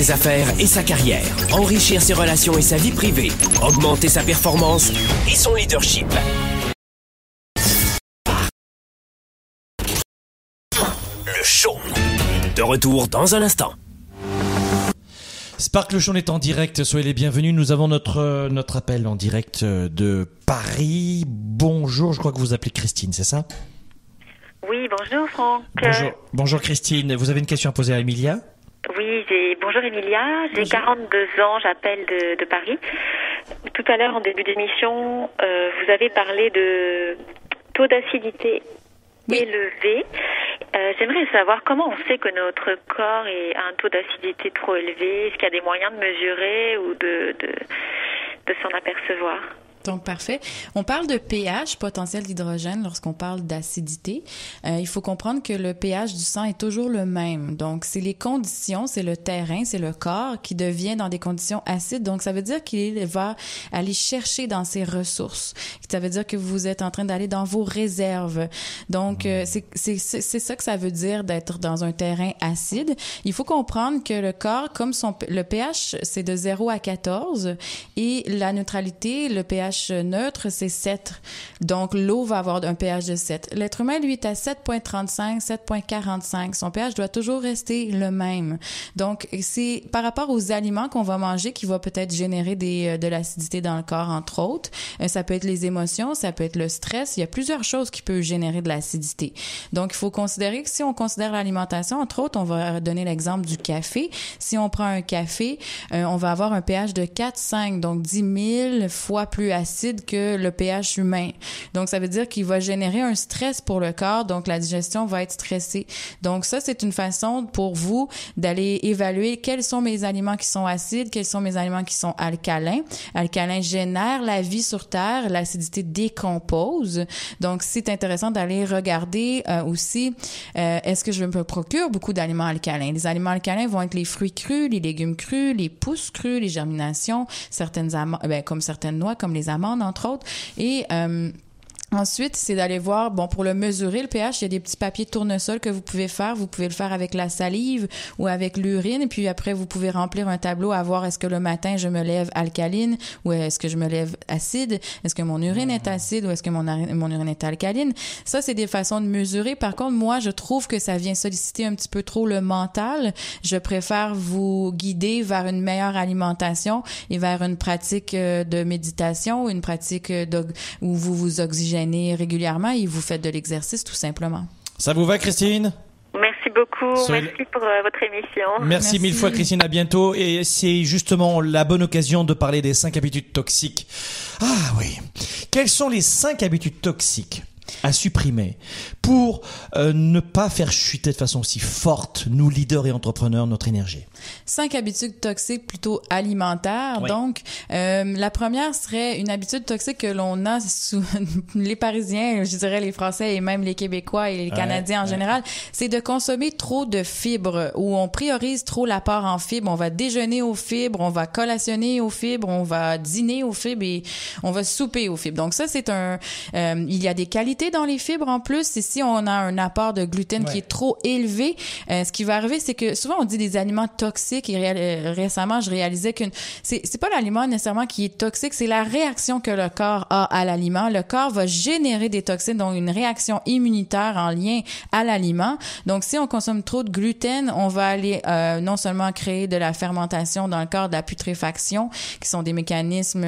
A: Ses affaires et sa carrière, enrichir ses relations et sa vie privée, augmenter sa performance et son leadership. Le show. De retour dans un instant.
B: Spark le show est en direct, soyez les bienvenus. Nous avons notre notre appel en direct de Paris. Bonjour, je crois que vous appelez Christine, c'est ça?
G: Oui, bonjour Franck.
B: Bonjour, bonjour Christine. Vous avez une question à poser à Emilia?
G: Oui, bonjour Emilia, j'ai 42 ans, j'appelle de, Paris. Tout à l'heure, en début d'émission, euh, vous avez parlé de taux d'acidité élevé. Euh, j'aimerais savoir comment on sait que notre corps a un taux d'acidité trop élevé? Est-ce qu'il y a des moyens de mesurer ou de, de s'en apercevoir?
C: Donc, parfait. On parle de pH, potentiel d'hydrogène, lorsqu'on parle d'acidité. Euh, il faut comprendre que le pH du sang est toujours le même. Donc, c'est les conditions, c'est le terrain, c'est le corps qui devient dans des conditions acides. Donc, ça veut dire qu'il va aller chercher dans ses ressources. Ça veut dire que vous êtes en train d'aller dans vos réserves. Donc, euh, c'est ça que ça veut dire d'être dans un terrain acide. Il faut comprendre que le corps, comme son, le pH, c'est de 0 à 14 et la neutralité, le pH neutre, c'est 7. Donc, l'eau va avoir un pH de 7. L'être humain, lui, est à 7,35, 7,45. Son pH doit toujours rester le même. Donc, c'est par rapport aux aliments qu'on va manger qui va peut-être générer des, euh, de l'acidité dans le corps, entre autres. Euh, ça peut être les émotions, ça peut être le stress. Il y a plusieurs choses qui peuvent générer de l'acidité. Donc, il faut considérer que si on considère l'alimentation, entre autres, on va donner l'exemple du café. Si on prend un café, euh, on va avoir un pH de 4, 5, donc 10 000 fois plus acide que le pH humain. Donc, ça veut dire qu'il va générer un stress pour le corps, donc la digestion va être stressée. Donc, ça, c'est une façon pour vous d'aller évaluer quels sont mes aliments qui sont acides, quels sont mes aliments qui sont alcalins. Alcalin génère la vie sur Terre, l'acidité décompose. Donc, c'est intéressant d'aller regarder euh, aussi, euh, est-ce que je me procure beaucoup d'aliments alcalins? Les aliments alcalins vont être les fruits crus, les légumes crus, les pousses crues, les germinations, certaines ben, comme certaines noix, comme les amandes, entre autres. Et euh, Ensuite, c'est d'aller voir, bon, pour le mesurer, le pH, il y a des petits papiers de tournesol que vous pouvez faire. Vous pouvez le faire avec la salive ou avec l'urine. Et puis après, vous pouvez remplir un tableau à voir est-ce que le matin, je me lève alcaline ou est-ce que je me lève acide? Est-ce que mon urine est acide ou est-ce que mon, mon urine est alcaline? Ça, c'est des façons de mesurer. Par contre, moi, je trouve que ça vient solliciter un petit peu trop le mental. Je préfère vous guider vers une meilleure alimentation et vers une pratique euh, de méditation ou une pratique euh, où vous vous oxygénez régulièrement et vous faites de l'exercice tout simplement.
B: Ça vous va, Christine?
G: Merci beaucoup. Merci pour euh, votre émission.
B: Merci, mille fois, Christine. À bientôt. Et c'est justement la bonne occasion de parler des cinq habitudes toxiques. Ah oui. Quelles sont les cinq habitudes toxiques? À supprimer pour euh, ne pas faire chuter de façon aussi forte, nous leaders et entrepreneurs, notre énergie
C: Cinq habitudes toxiques plutôt alimentaires. Donc, euh, la première serait une habitude toxique que l'on a sous les Parisiens, je dirais les Français et même les Québécois et les Canadiens en général, c'est de consommer trop de fibres où on priorise trop l'apport en fibres. On va déjeuner aux fibres, on va collationner aux fibres, on va dîner aux fibres et on va souper aux fibres. Donc ça, c'est un... Euh, il y a des qualités dans les fibres en plus. Si on a un apport de gluten qui est trop élevé, euh, ce qui va arriver, c'est que souvent on dit des aliments toxiques. Et euh, récemment, je réalisais que c'est c'est pas l'aliment nécessairement qui est toxique, c'est la réaction que le corps a à l'aliment. Le corps va générer des toxines, donc une réaction immunitaire en lien à l'aliment. Donc si on consomme trop de gluten, on va aller euh, non seulement créer de la fermentation dans le corps, de la putréfaction, qui sont des mécanismes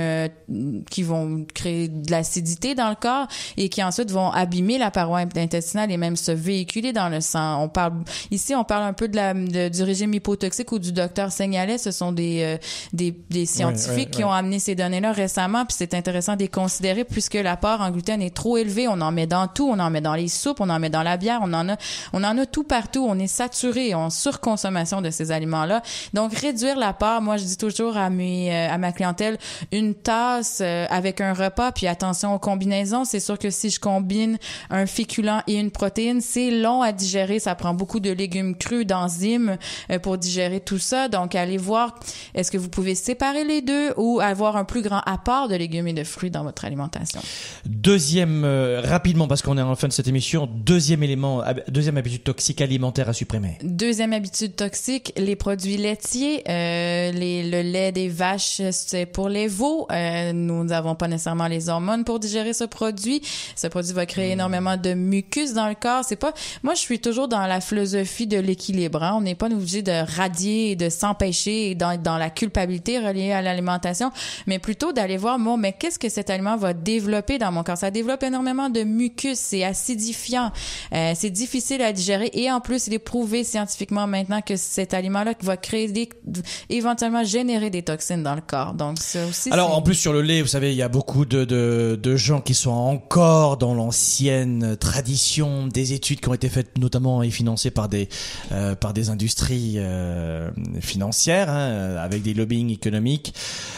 C: qui vont créer de l'acidité dans le corps et qui ensuite vont abîmer la paroi intestinale et même se véhiculer dans le sang. On parle ici, on parle un peu de la du régime hypotoxique ou du docteur Seignalet. Ce sont des euh, des, des, scientifiques qui ont amené ces données-là récemment. Puis c'est intéressant de les considérer puisque l'apport en gluten est trop élevé. On en met dans tout. On en met dans les soupes. On en met dans la bière. On en a on en a tout partout. On est saturé en surconsommation de ces aliments-là. Donc réduire l'apport. Moi, je dis toujours à mes euh, à ma clientèle une tasse euh, avec un repas. Puis attention aux combinaisons. C'est sûr que si je combine un féculent et une protéine. C'est long à digérer. Ça prend beaucoup de légumes crus, d'enzymes euh, pour digérer tout ça. Donc, allez voir, est-ce que vous pouvez séparer les deux ou avoir un plus grand apport de légumes et de fruits dans votre alimentation?
B: Deuxième, euh, rapidement, parce qu'on est en fin de cette émission, deuxième élément, deuxième habitude toxique alimentaire à supprimer.
C: Deuxième habitude toxique, les produits laitiers, euh, les, le lait des vaches, c'est pour les veaux. nous n'avons pas nécessairement les hormones pour digérer ce produit. Ce produit va créer énormément de mucus dans le corps. C'est pas, moi, je suis toujours dans la philosophie de l'équilibre. Hein. On n'est pas obligé de radier et de s'empêcher et dans, dans la culpabilité reliée à l'alimentation, mais plutôt d'aller voir, moi, mais qu'est-ce que cet aliment va développer dans mon corps? Ça développe énormément de mucus, c'est acidifiant, euh, c'est difficile à digérer et en plus, il est prouvé scientifiquement maintenant que cet aliment-là va créer des, éventuellement générer des toxines dans le corps. Donc, ça aussi.
B: Alors, en plus, sur le lait, vous savez, il y a beaucoup de, de, de gens qui sont encore dans l'ancien ancienne tradition, des études qui ont été faites notamment et financées par des euh, par des industries euh, financières, hein, avec des lobbying économiques.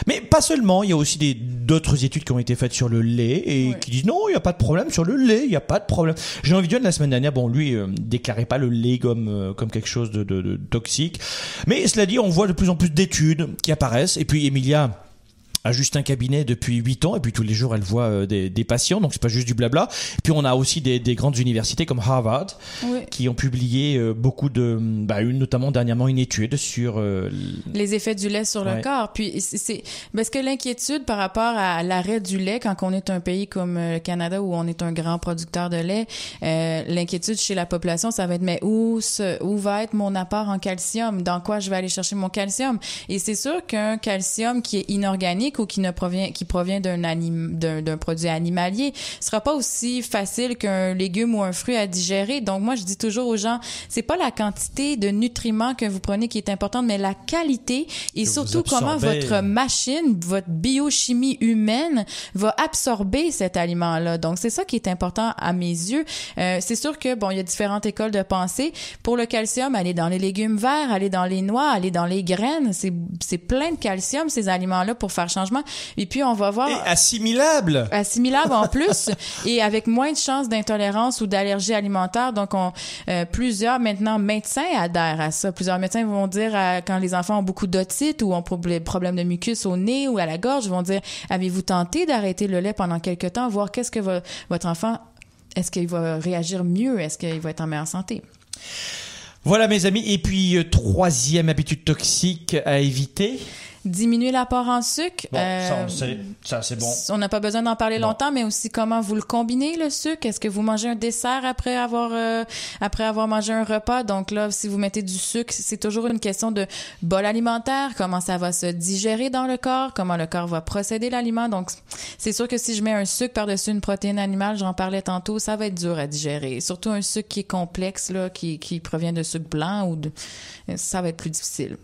B: Mais pas seulement, il y a aussi des d'autres études qui ont été faites sur le lait et qui disent non, il n'y a pas de problème sur le lait, il n'y a pas de problème. Jean Viviane la semaine dernière, bon lui euh, déclarait pas le lait comme euh, comme quelque chose de, de, de toxique, mais cela dit, on voit de plus en plus d'études qui apparaissent et puis Emilia a juste un cabinet depuis 8 ans et puis tous les jours elle voit euh, des, des patients donc c'est pas juste du blabla. Puis on a aussi des, des grandes universités comme Harvard qui ont publié euh, beaucoup de bah, une notamment dernièrement une étude sur euh,
C: les effets du lait sur le corps. Puis c'est parce que l'inquiétude par rapport à l'arrêt du lait quand on est un pays comme le Canada où on est un grand producteur de lait l'inquiétude chez la population ça va être mais où où va être mon apport en calcium? Dans quoi je vais aller chercher mon calcium? Et c'est sûr qu'un calcium qui est inorganique ou qui ne provient qui provient d'un d'un produit animalier sera pas aussi facile qu'un légume ou un fruit à digérer. Donc moi je dis toujours aux gens, c'est pas la quantité de nutriments que vous prenez qui est importante, mais la qualité et surtout comment votre machine, votre biochimie humaine va absorber cet aliment-là. Donc c'est ça qui est important à mes yeux. Euh, c'est sûr que bon, il y a différentes écoles de pensée. Pour le calcium, aller dans les légumes verts, aller dans les noix, aller dans les graines, c'est c'est plein de calcium ces aliments-là pour faire et puis, on va voir...
B: Et assimilable!
C: Assimilable en plus, et avec moins de chances d'intolérance ou d'allergie alimentaire. Donc, on, euh, plusieurs, maintenant, médecins adhèrent à ça. Plusieurs médecins vont dire, quand les enfants ont beaucoup d'otite ou ont des problèmes de mucus au nez ou à la gorge, vont dire, avez-vous tenté d'arrêter le lait pendant quelque temps, voir qu'est-ce que votre enfant, est-ce qu'il va réagir mieux? Est-ce qu'il va être en meilleure santé?
B: Voilà mes amis. Et puis, euh, troisième habitude toxique à éviter
C: diminuer l'apport en sucre.
B: Bon, euh, ça, c'est bon.
C: On n'a pas besoin d'en parler longtemps, mais aussi comment vous le combinez, le sucre? Est-ce que vous mangez un dessert après avoir, euh, après avoir mangé un repas? Donc là, si vous mettez du sucre, c'est toujours une question de bol alimentaire, comment ça va se digérer dans le corps, comment le corps va procéder l'aliment. Donc, c'est sûr que si je mets un sucre par-dessus une protéine animale, j'en parlais tantôt, ça va être dur à digérer. Surtout un sucre qui est complexe, là, qui, qui provient de sucre blanc ou de, ça va être plus difficile.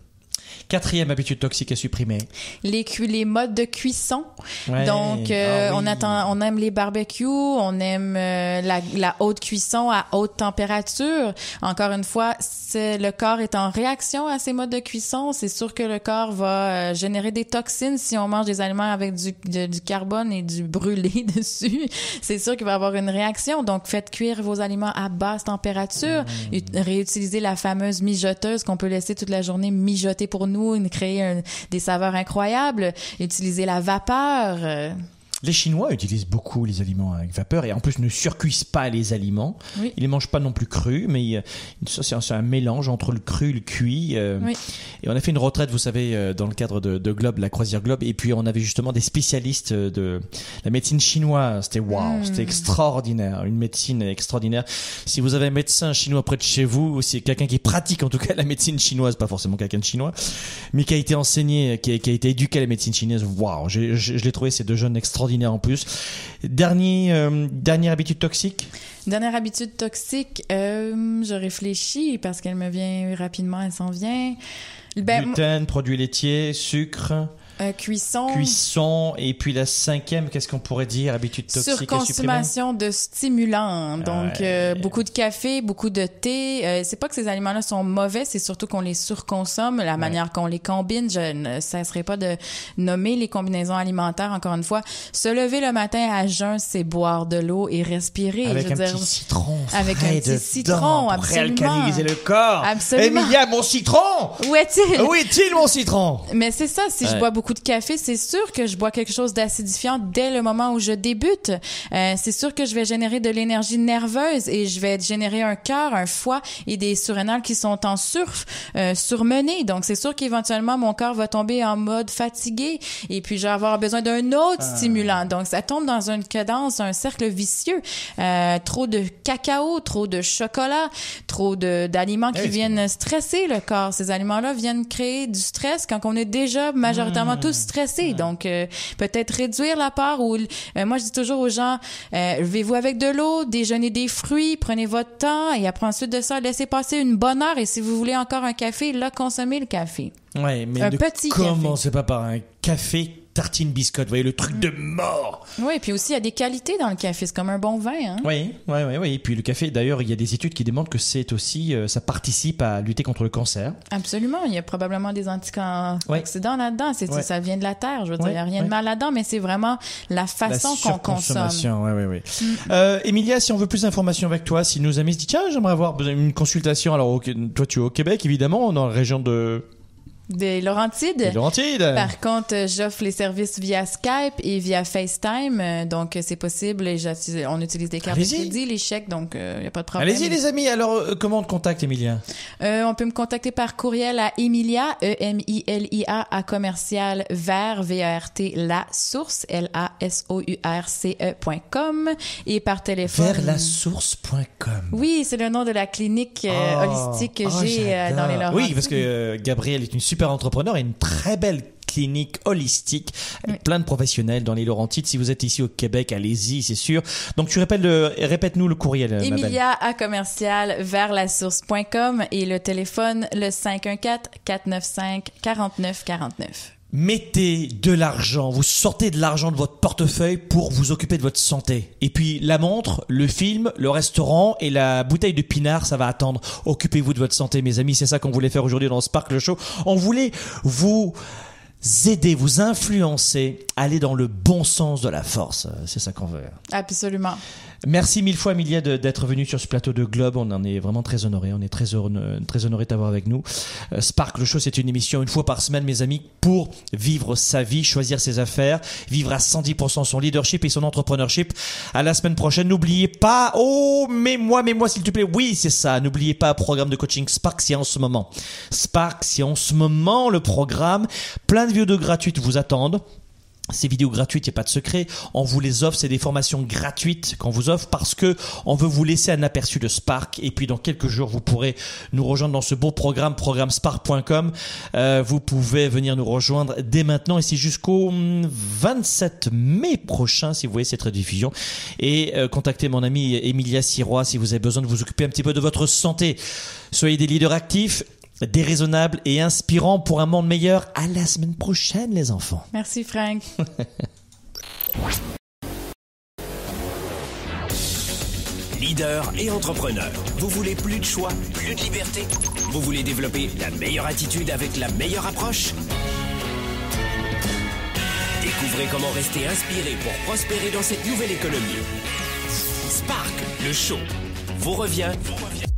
B: Quatrième habitude toxique à supprimer.
C: Les, les modes de cuisson. Donc, euh, ah on, attend, on aime les barbecues, on aime euh, la, la, haute cuisson à haute température. Encore une fois, le corps est en réaction à ces modes de cuisson. C'est sûr que le corps va euh, générer des toxines si on mange des aliments avec du, du carbone et du brûlé dessus. C'est sûr qu'il va y avoir une réaction. Donc, faites cuire vos aliments à basse température. Mmh. Réutilisez la fameuse mijoteuse qu'on peut laisser toute la journée mijoter pour nous créer des saveurs incroyables, utiliser la vapeur. Euh,
B: les Chinois utilisent beaucoup les aliments avec vapeur et en plus ne surcuisent pas les aliments. Ils les mangent pas non plus crus, mais c'est un, mélange entre le cru et le cuit. Euh. Et on a fait une retraite, vous savez, euh, dans le cadre de, Globe, la croisière Globe, et puis on avait justement des spécialistes de la médecine chinoise. C'était waouh, mm. c'était extraordinaire, une médecine extraordinaire. Si vous avez un médecin chinois près de chez vous, c'est quelqu'un qui pratique en tout cas la médecine chinoise, pas forcément quelqu'un de chinois, mais qui a été enseigné, qui a, été éduqué à la médecine chinoise. Waouh, je, je l'ai trouvé ces deux jeunes extraordinaires en plus. Dernier, euh, dernière habitude toxique?
C: Dernière habitude toxique, euh, je réfléchis parce qu'elle me vient rapidement, elle s'en vient.
B: Ben, Gluten, produits laitiers, sucre.
C: Euh, cuisson.
B: Cuisson. Et puis la cinquième, qu'est-ce qu'on pourrait dire, habitude toxique
C: Surconsommation de stimulants. Donc, euh, beaucoup de café, beaucoup de thé. Euh, c'est pas que ces aliments-là sont mauvais, c'est surtout qu'on les surconsomme, la manière qu'on les combine. Je ne cesserai pas de nommer les combinaisons alimentaires, encore une fois. Se lever le matin à jeun, c'est boire de l'eau et respirer.
B: Avec un petit citron.
C: Avec un petit citron,
B: pour réalcaliser le corps.
C: Absolument.
B: Emilia, mon citron!
C: Où est-il?
B: Où est-il, mon citron?
C: Mais c'est ça, si je bois beaucoup de café, c'est sûr que je bois quelque chose d'acidifiant dès le moment où je débute. Euh, c'est sûr que je vais générer de l'énergie nerveuse et je vais générer un cœur, un foie et des surrénales qui sont en surf, euh, surmenés. Donc, c'est sûr qu'éventuellement, mon corps va tomber en mode fatigué et puis je vais avoir besoin d'un autre ah. stimulant. Donc, ça tombe dans une cadence, un cercle vicieux. Euh, trop de cacao, trop de chocolat, trop de d'aliments qui viennent stresser le corps. Ces aliments-là viennent créer du stress quand on est déjà majoritairement tous stressé. Donc, euh, peut-être réduire la part ou, euh, moi, je dis toujours aux gens, euh, levez-vous avec de l'eau, déjeunez des fruits, prenez votre temps et après ensuite de ça, laissez passer une bonne heure et si vous voulez encore un café, là, consommez le café.
B: Ouais, mais un petit commencez pas par un café tartine biscotte, vous voyez, le truc de mort.
C: Oui, et puis aussi, il y a des qualités dans le café, c'est comme un bon vin. Hein?
B: Oui, oui, oui, oui. Et puis le café, d'ailleurs, il y a des études qui démontrent que c'est aussi, euh, ça participe à lutter contre le cancer.
C: Absolument, il y a probablement des antioxydants là-dedans. C'est, Ça vient de la terre, je veux dire, il n'y a rien de mal là-dedans, mais c'est vraiment la façon qu'on consomme.
B: Oui, oui, oui. Mm. Euh, Emilia, si on veut plus d'informations avec toi, si nos amis se disent, tiens, j'aimerais avoir une consultation, alors toi tu es au Québec, évidemment, dans la région de
C: des Laurentides.
B: Des Laurentides.
C: Par contre, j'offre les services via Skype et via FaceTime, euh, donc c'est possible. Et on utilise des cartes de crédit, les chèques, donc il euh, n'y a pas de problème.
B: Allez-y les amis. Alors, euh, comment on te contacte, Emilia?
C: On peut me contacter par courriel à Emilia, E-M-I-L-I-A, à commercial vers V-A-R-T, la source, L-A-S-O-U-R-C-E.com et par téléphone.
B: Vers la source.com.
C: Oui, c'est le nom de la clinique oh. holistique que oh, j'ai dans les Laurentides.
B: Oui, parce que Gabriel est une super entrepreneur et une très belle clinique holistique avec plein de professionnels dans les Laurentides. Si vous êtes ici au Québec, allez-y, c'est sûr. Donc tu répètes le, répète-nous le courriel.
C: Emilia à commercial vers la source.com et le téléphone le 514 495 49 49
B: mettez de l'argent, vous sortez de l'argent de votre portefeuille pour vous occuper de votre santé. Et puis la montre, le film, le restaurant et la bouteille de pinard, ça va attendre. Occupez-vous de votre santé, mes amis. C'est ça qu'on voulait faire aujourd'hui dans Sparkle Show. On voulait vous aider, vous influencer, aller dans le bon sens de la force. C'est ça qu'on veut.
C: Absolument.
B: Merci mille fois, Emilia, d'être venue sur ce plateau de Globe. On en est vraiment très honoré. On est très, heureux, très honoré de t'avoir avec nous. Euh, Spark le Show, c'est une émission une fois par semaine, mes amis, pour vivre sa vie, choisir ses affaires, vivre à 110% son leadership et son entrepreneurship. À la semaine prochaine. N'oubliez pas, oh, mais moi, mais moi, s'il te plaît. Oui, c'est ça. N'oubliez pas, programme de coaching Spark, c'est en ce moment. Spark, c'est en ce moment le programme. Plein de vidéos gratuites vous attendent. Ces vidéos gratuites, il n'y a pas de secret. On vous les offre, c'est des formations gratuites qu'on vous offre parce que on veut vous laisser un aperçu de Spark. Et puis dans quelques jours, vous pourrez nous rejoindre dans ce beau programme, programmespark.com. Euh, vous pouvez venir nous rejoindre dès maintenant et c'est jusqu'au 27 mai prochain si vous voyez cette rediffusion. Et euh, contactez mon ami Emilia Sirois si vous avez besoin de vous occuper un petit peu de votre santé. Soyez des leaders actifs déraisonnable et inspirant pour un monde meilleur. À la semaine prochaine, les enfants.
C: Merci, Frank.
A: Leader et entrepreneur, vous voulez plus de choix, plus de liberté? Vous voulez développer la meilleure attitude avec la meilleure approche? Découvrez comment rester inspiré pour prospérer dans cette nouvelle économie. Spark, le show, vous revient, vous revient